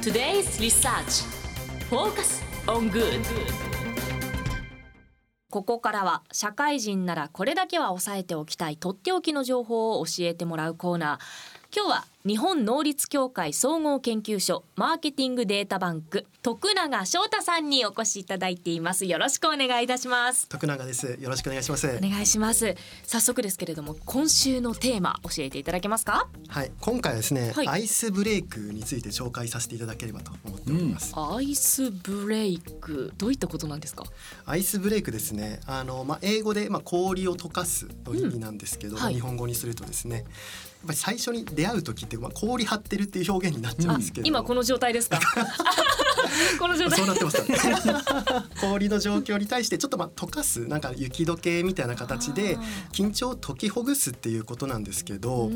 Today's Research. Focus on Good. ここからは社会人ならこれだけは押さえておきたいとっておきの情報を教えてもらうコーナー。今日は日本能率協会総合研究所マーケティングデータバンク徳永翔太さんにお越しいただいています。よろしくお願いいたします。徳永です。よろしくお願いします。お願いします。早速ですけれども今週のテーマ教えていただけますか？はい。今回はですね、はい。アイスブレイクについて紹介させていただければと思っております、アイスブレイク。どういったことなんですか？アイスブレイクですね。あのまあ英語でまあ氷を溶かすの意味なんですけど、うん。はい。日本語にするとですねやっぱり最初に出会う時ってまあ氷張ってるっていう表現になっちゃうんですけど、今この状態ですか？この状態。そうなってます氷の状況に対してちょっとまあ溶かすなんか雪解けみたいな形で緊張を解きほぐすっていうことなんですけど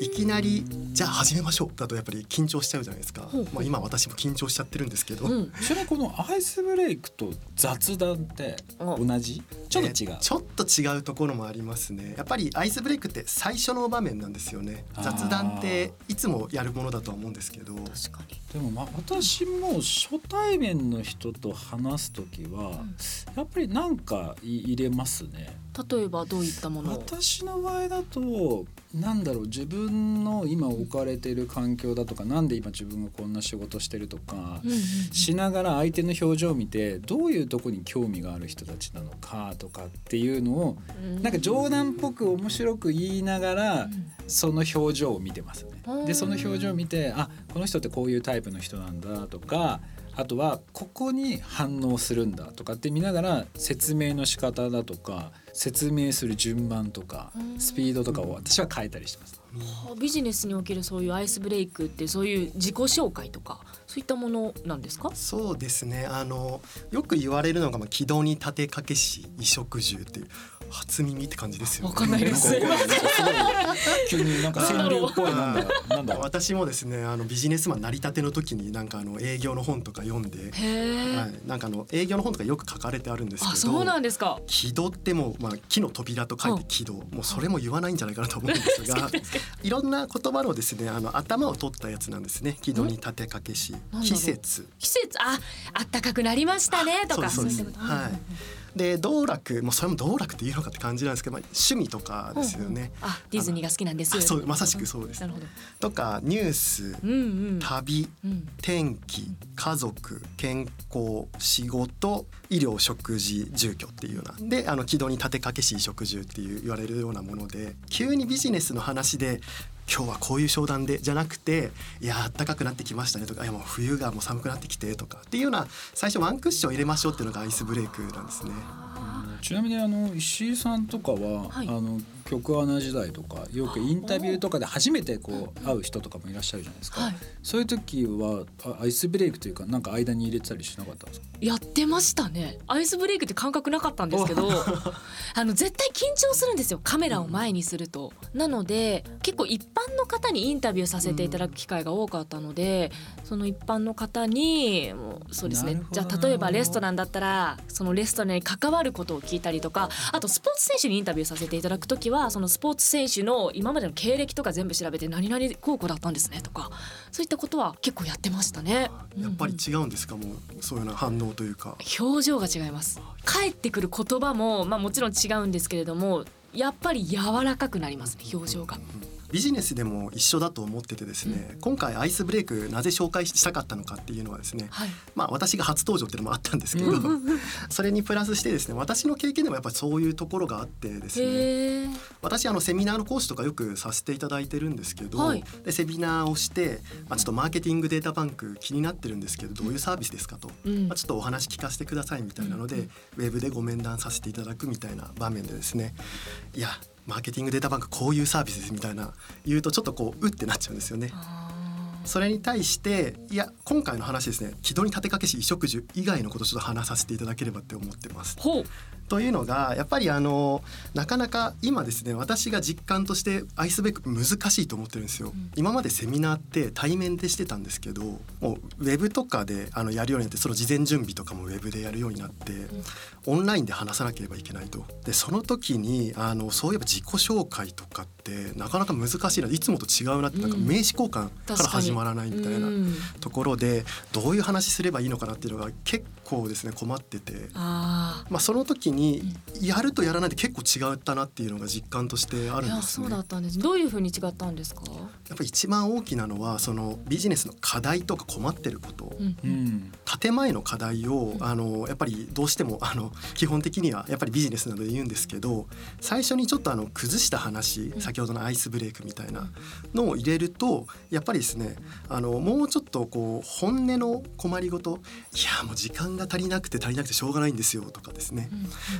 いきなりじゃあ始めましょうだとやっぱり緊張しちゃうじゃないですか。ほうほう。まあ今私も緊張しちゃってるんですけど、うん。ちなみにこのアイスブレイクと雑談って同じ？ちょっと違う？えちょっと違うところもありますね。やっぱりアイスブレイクって最初の場面なんですよね。雑談っていつもやるものだとは思うんですけど。確かに。でもまあ私も初対面の人と話す時はやっぱりなんかい入れますね例えばどういったものを？私の場合だとなんだろう自分の今置かれている環境だとかなんで今自分がこんな仕事してるとかうんうんしながら相手の表情を見てどういうとこに興味がある人たちなのかとかっていうのをうん。なんか冗談っぽく面白く言いながらその表情を見てますうんね。でその表情を見てあこの人ってこういうタイプの人なんだとかあとはここに反応するんだとかって見ながら説明の仕方だとか説明する順番とかうん。スピードとかを私は変えたりしてます。はあビジネスにおけるそういうアイスブレイクってそういう自己紹介とかそういったものなんですか？そうですね。あのよく言われるのがまあ軌道に立てかけし衣食住っていう初耳って感じですよ。ねわかんないです。急になんか川柳っぽいなんだ。なんだ 私もですねあのビジネスマン成り立ての時になんかあの営業の本とか読んで、はい、なんかあの営業の本とかよく書かれてあるんですけどあそうなんですか。軌道ってもう、まあ、木の扉と書いて軌道、もうそれも言わないんじゃないかなと思うんですがいろんな言葉のですねあの頭を取ったやつなんですね。軌道に立てかけし季節。季節。ああったかくなりましたねとか。そうですいったことはいで道楽もうそれも道楽っていうのかって感じなんですけど、まあ、趣味とかですよね、あディズニーが好きなんですあそうまさしくそうです。なるほど。とかニュースうんうん。旅うん。天気家族健康仕事医療食事住居っていうような。であの軌道に立てかけし食住っていう言われるようなもので急にビジネスの話で今日はこういう商談でじゃなくていや暖かくなってきましたねとかいやもう冬がもう寒くなってきてとかっていうような最初ワンクッション入れましょうっていうのがアイスブレイクなんですね。ちなみにあの石井さんとかは、はいあの曲穴時代とかよくインタビューとかで初めてこう会う人とかもいらっしゃるじゃないですか、はい。そういう時はあアイスブレイクというかなんか間に入れてたりしなかったんですか？やってましたね。アイスブレイクって感覚なかったんですけど あの絶対緊張するんですよ。カメラを前にすると。なので結構一般の方にインタビューさせていただく機会が多かったので、その一般の方にもうそうですね。じゃあ例えばレストランだったらそのレストランに関わることを聞いたりとかあとスポーツ選手にインタビューさせていただく時はそのスポーツ選手の今までの経歴とか全部調べて何々高校だったんですねとかそういったことは結構やってましたね。やっぱり違うんですか？もうそういうような反応というか。表情が違います。返ってくる言葉もまあもちろん違うんですけれどもやっぱり柔らかくなりますね表情がビジネスでも一緒だと思っててですね、今回アイスブレイクなぜ紹介したかったのかっていうのはですね、はい。まあ私が初登場っていうのもあったんですけど、それにプラスしてですね私の経験でもやっぱりそういうところがあってですね私あのセミナーの講師とかよくさせていただいてるんですけど、はい。でセミナーをして、まあ、ちょっとマーケティングデータバンク気になってるんですけどどういうサービスですかと、うん。まあ、ちょっとお話聞かせてくださいみたいなので、ウェブでご面談させていただくみたいな場面でですねいやマーケティングデータバンクこういうサービスですみたいな言うとちょっとこううってなっちゃうんですよね。それに対していや今回の話ですね軌道に立てかけし衣食住以外のことをちょっと話させていただければって思ってます。というのがやっぱりあのなかなか今ですね私が実感としてアイスブレイク難しいと思ってるんですよ、うん、今までセミナーって対面でしてたんですけどもうウェブとかであのやるようになってその事前準備とかもウェブでやるようになって、うん、オンラインで話さなければいけないと。でその時にあのそういえば自己紹介とかってなかなか難しいないつもと違うなってなんか名刺交換から始まらないみたいなところでどういう話すればいいのかなっていうのが結構ですね困ってて。あまあその時にやるとやらないで結構違ったなっていうのが実感としてあるんです、ね、そうだったんです。どういうふうに違ったんですか？やっぱり一番大きなのはそのビジネスの課題とか困ってること、うん、建前の課題をあのやっぱりどうしてもあの基本的にはやっぱりビジネスなどで言うんですけど最初にちょっとあの崩した話、先ほどのアイスブレイクみたいなのを入れるとやっぱりですねあのもうちょっとこう本音の困りごといやもう時間が足りなくて足りなくてしょうがないんですよとかですね、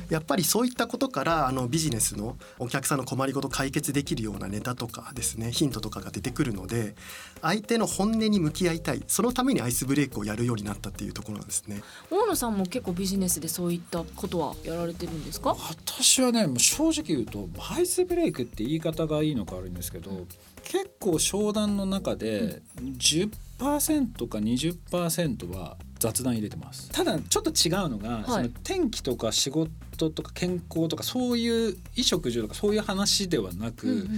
やっぱりそういったことからあのビジネスのお客さんの困りごと解決できるようなネタとかですねヒントとかが出てくるので相手の本音に向き合いたい。そのためにアイスブレイクをやるようになったっていうところなんですね。大野さんも結構ビジネスでそういったことはやられてるんですか？私はねもう正直言うとアイスブレイクって言い方がいいのか悪いんですけど、結構商談の中で10%か20%は雑談入れてます。ただちょっと違うのが、はい、その天気とか仕事とか健康とかそういう衣食住とかそういう話ではなく、うんうん、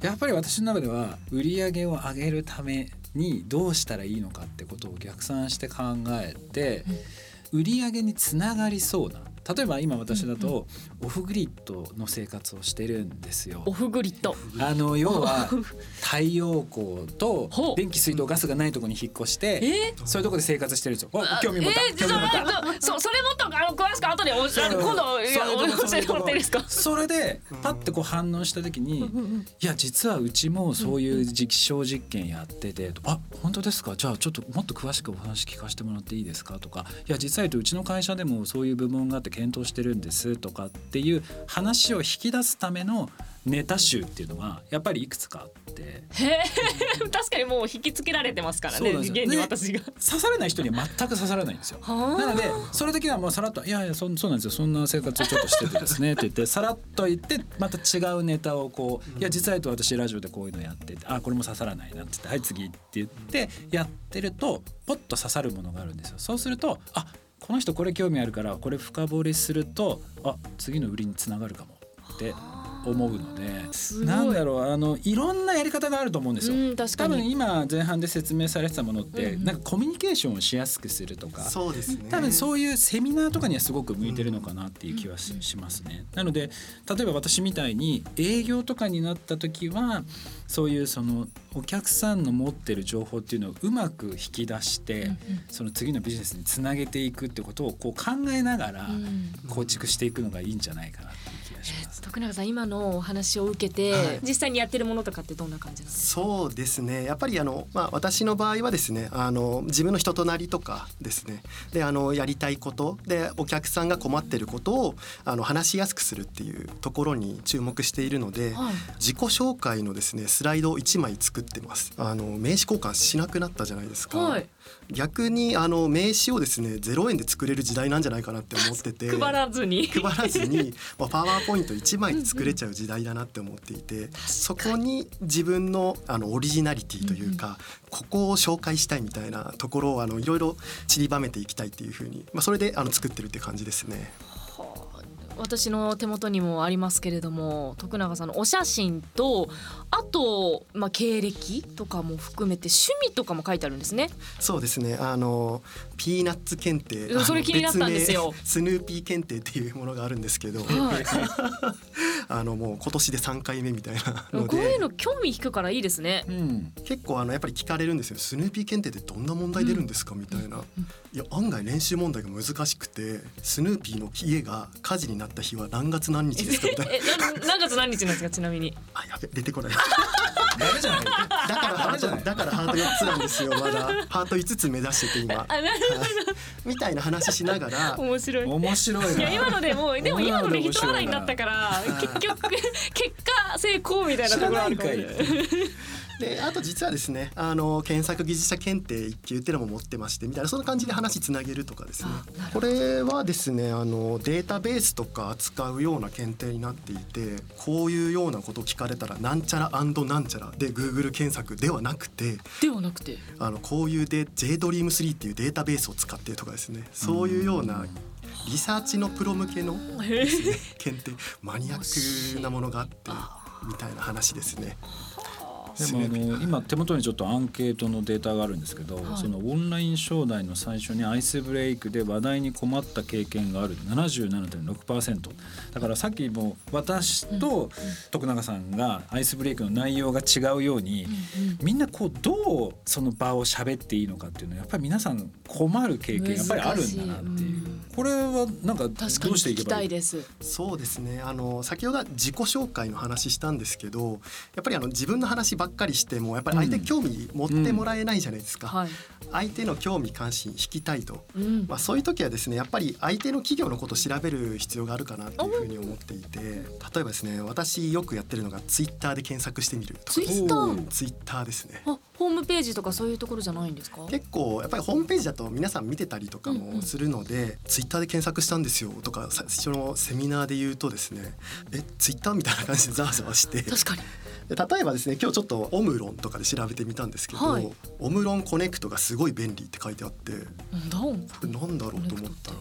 やっぱり私の中では売り上げを上げるためにどうしたらいいのかってことを逆算して考えて、売り上げにつながりそうな例えば今私だとオフグリッドの生活をしてるんですよ。オフグリッドあの要は 太陽光と電気水道ガスがないところに引っ越して、そういうところで生活してるんですよ。興味持った？興味持った？そそれもっとあの詳しく後でお今度教えてもらっていいですか？それでパッてこう反応した時に、いや実はうちもそういう実証実験やってて、あ本当ですか？じゃあちょっともっと詳しくお話聞かせてもらっていいですか？とか、いや実際とうちの会社でもそういう部門があって検討してるんですとかっていう話を引き出すためのネタ集っていうのはやっぱりいくつかあって。確かにもう引きつけられてますからね現に私が。刺されない人には全く刺さらないんですよ。なのでそれだけはもうさらっと「いやいやそそうなんですよ。そんな生活をちょっとしててですね」って言ってさらっと言ってまた違うネタをこう「いや実はと私ラジオでこういうのやっててあこれも刺さらないな」って言って「はい次」って言ってやってるとポッと刺さるものがあるんですよ。そうするとあこの人これ興味あるからこれ深掘りするとあ次の売りにつながるかもって思うのでなんだろうあのいろんなやり方があると思うんですよ。うん、多分今前半で説明されてたものって、うん、なんかコミュニケーションをしやすくするとかそうです、ね、多分そういうセミナーとかにはすごく向いてるのかなっていう気はし,、しますね。なので例えば私みたいに営業とかになった時はそういうそのお客さんの持ってる情報っていうのをうまく引き出して、うんうん、その次のビジネスにつなげていくってことをこう考えながら構築していくのがいいんじゃないかなっていう気がします。徳永さん今のお話を受けて、はい、実際にやってるものとかってどんな感じなんですか？そうですね。やっぱりあの、まあ、私の場合はですねあの自分の人となりとかですね。であのやりたいことでお客さんが困ってることをあの話しやすくするっていうところに注目しているので、はい、自己紹介のですねスライドを1枚作ってます。あの名刺交換しなくなったじゃないですか、はい、逆にあの名刺をですね0円で作れる時代なんじゃないかなって思ってて。配らずに。配らずに、まあ、パワーポイント1枚で作れちゃう時代だなって思っていて。そこに自分のあのオリジナリティというか、ここを紹介したいみたいなところをあのいろいろ散りばめていきたいっていうふうに、まあ、それであの作ってるって感じですね。私の手元にもありますけれども徳永さんのお写真とあと、まあ、経歴とかも含めて趣味とかも書いてあるんですね。そうですね。あのピーナッツ検定。それ気になったんですよ。スヌーピー検定っていうものがあるんですけど、はい、あのもう今年で3回目みたいなこういうの興味引くからいいですね、うん、結構あのやっぱり聞かれるんですよ。スヌーピー検定ってどんな問題出るんですか、みたいな、いや案外練習問題が難しくてスヌーピーの家が火事になった日は何月何日ですかみたいな。何月何日なんですかちなみに。あやべ出てこない ダメじゃない。だからハートだからハート4つなんですよ。まだ。ハート5つ目指してて今、みたいな話しながら。面白い。面白いいや今のでもでも今ので一笑いになったから結局結果成功みたいなところあるかもしれないであと実はですねあの検索技術者検定1級っていうのも持ってましてみたいなそんな感じで話つなげるとかですね。これはですねあのデータベースとか扱うような検定になっていてこういうようなことを聞かれたらなんちゃらなんちゃらで Google 検索ではなくてではなくて？あのこういうで JDream3 っていうデータベースを使ってとかですね。そういうようなリサーチのプロ向けのね検定マニアックなものがあってみたいな話ですね。でもあの今手元にちょっとアンケートのデータがあるんですけど、はい、そのオンライン商談の最初にアイスブレイクで話題に困った経験がある77.6%だからさっきも私と徳永さんがアイスブレイクの内容が違うように、みんなこうどうその場を喋っていいのかっていうのはやっぱり皆さん困る経験やっぱりあるんだなっていう。これはなんかどうしていけばいい？そうですね。あの先ほど自己紹介の話したんですけどやっぱりあの自分の話ばっかりしてもやっぱり相手興味持ってもらえないじゃないですか、うん。うんはい、相手の興味関心引きたいと、うん、まあ、そういう時はですねやっぱり相手の企業のことを調べる必要があるかなというふうに思っていて例えばですね私よくやってるのがツイッターで検索してみるとか。ツイッター？ツイッターですね。ホームページとかそういうところじゃないんですか？結構やっぱりホームページだと皆さん見てたりとかもするので、うん。うん、ツイッターで検索したんですよとか最初のセミナーで言うとですねえツイッターみたいな感じでざわざわして。確かに。例えばですね今日ちょっとオムロンとかで調べてみたんですけど、はい、オムロンコネクトがすごい便利って書いてあってなん？だろうと思ったら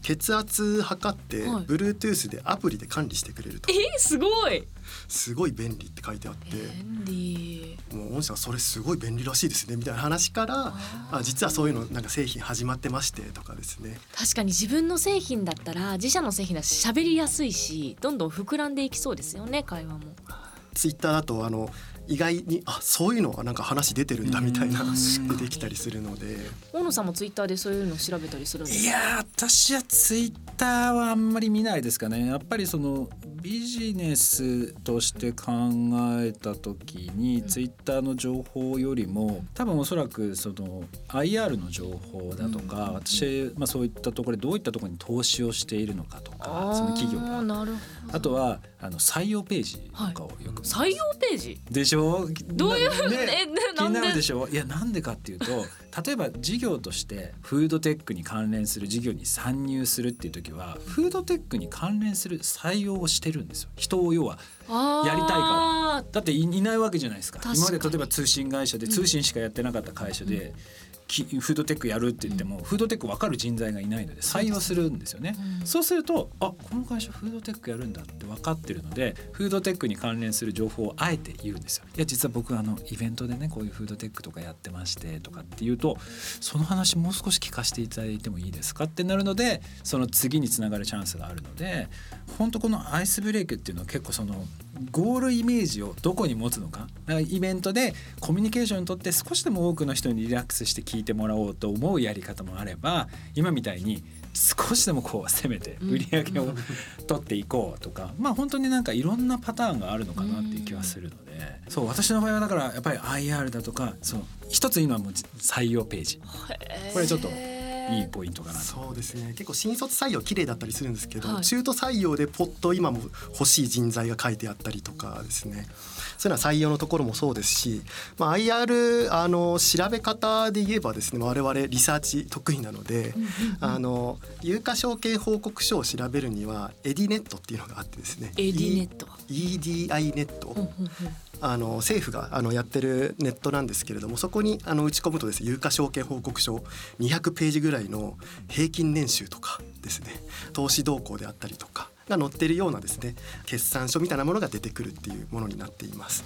血圧測って、はい、Bluetooth でアプリで管理してくれると。えー、すごいすごい便利って書いてあって。便利。もう御社それすごい便利らしいですねみたいな話からあ実はそういうのなんか製品始まってましてとかですね。確かに自分の製品だったら自社の製品だし喋りやすいしどんどん膨らんでいきそうですよね会話も。ツイッターだとあの意外にあそういうのはなんか話出てるんだみたいな出てきたりするので。大野さんもツイッターでそういうの調べたりするんですかいや私はツイッターはあんまり見ないですかね。やっぱりそのビジネスとして考えた時に、ツイッターの情報よりも多分おそらくその IR の情報だとか、私、まあ、そういったところでどういったところに投資をしているのかとかその企業が。あとはあの採用ページとかをよく、はい、採用ページ？でしょ？どういう？ふうに、ね、気になるでしょ？いやなんでかっていうと 例えば事業としてフードテックに関連する事業に参入するっていう時はフードテックに関連する採用をしてるんですよ。人を要はやりたいから。だっていないわけじゃないですか。今まで例えば通信会社で通信しかやってなかった会社で、うんフードテックやるって言っても、フードテック分かる人材がいないので採用するんですよね。そうするとあこの会社フードテックやるんだって分かってるのでフードテックに関連する情報をあえて言うんですよ。いや実は僕あのイベントでねこういうフードテックとかやってましてとかっていうとその話もう少し聞かせていただいてもいいですかってなるのでその次につながるチャンスがあるので本当このアイスブレイクっていうのは結構そのゴールイメージをどこに持つのか。だからイベントでコミュニケーションにとって少しでも多くの人にリラックスして聞いてもらおうと思うやり方もあれば今みたいに少しでもこう攻めて売り上げを取っていこうとか、まあ本当になんかいろんなパターンがあるのかなっていう気はするので、そう私の場合はだからやっぱり IR だとかそう一つ今も採用ページ。これちょっといいポイントかなそうですね。結構新卒採用綺麗だったりするんですけど、はい、中途採用でポッと今も欲しい人材が書いてあったりとかですね。そういうのは採用のところもそうですし、まあ、IR あの調べ方で言えばですね我々リサーチ得意なので、あの有価証券報告書を調べるにはエディネットっていうのがあってですね。エディネット。EDI ネットあの政府があのやってるネットなんですけれどもそこにあの打ち込むとですね有価証券報告書200ページぐらいの平均年収とかですね投資動向であったりとかが載っているようなですね決算書みたいなものが出てくるっていうものになっています。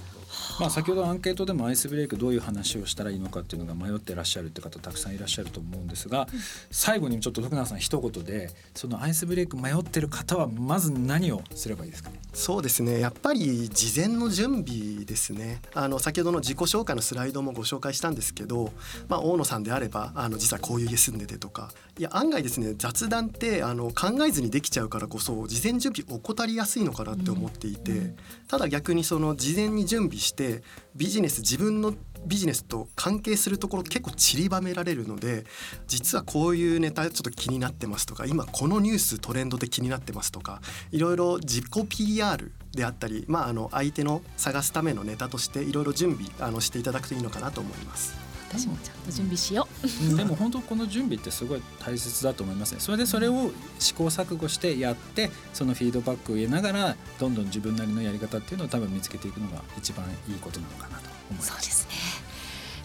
まあ、先ほどアンケートでもアイスブレイクどういう話をしたらいいのかっていうのが迷ってらっしゃるって方たくさんいらっしゃると思うんですが、最後にちょっと徳永さん一言でそのアイスブレイク迷ってる方はまず何をすればいいですかね？そうですね。やっぱり事前の準備ですね。あの先ほどの自己紹介のスライドもご紹介したんですけど、まあ、大野さんであればあの実はこういう家住んでてとかいや案外ですね雑談ってあの考えずにできちゃうからこそ事前準備怠りやすいのかなって思っていて、ただ逆にその事前に準備備してビジネス自分のビジネスと関係するところ結構散りばめられるので実はこういうネタちょっと気になってますとか今このニューストレンドで気になってますとかいろいろ自己 PR であったり、まあ、あの相手の探すためのネタとしていろいろ準備あのしていただくといいのかなと思います。私もちゃんと準備しよう、でも本当この準備ってすごい大切だと思いますね。それでそれを試行錯誤してやってそのフィードバックを得ながらどんどん自分なりのやり方っていうのを多分見つけていくのが一番いいことなのかなと思います。そうですね。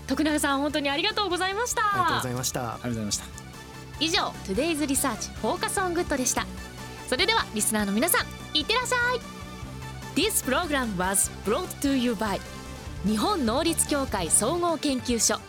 徳永さん本当にありがとうございました。ありがとうございました。ありがとうございました。以上 Today's Research フォーカスオングッドでした。それではリスナーの皆さんいってらっしゃい。This program was brought to you by 日本能率協会総合研究所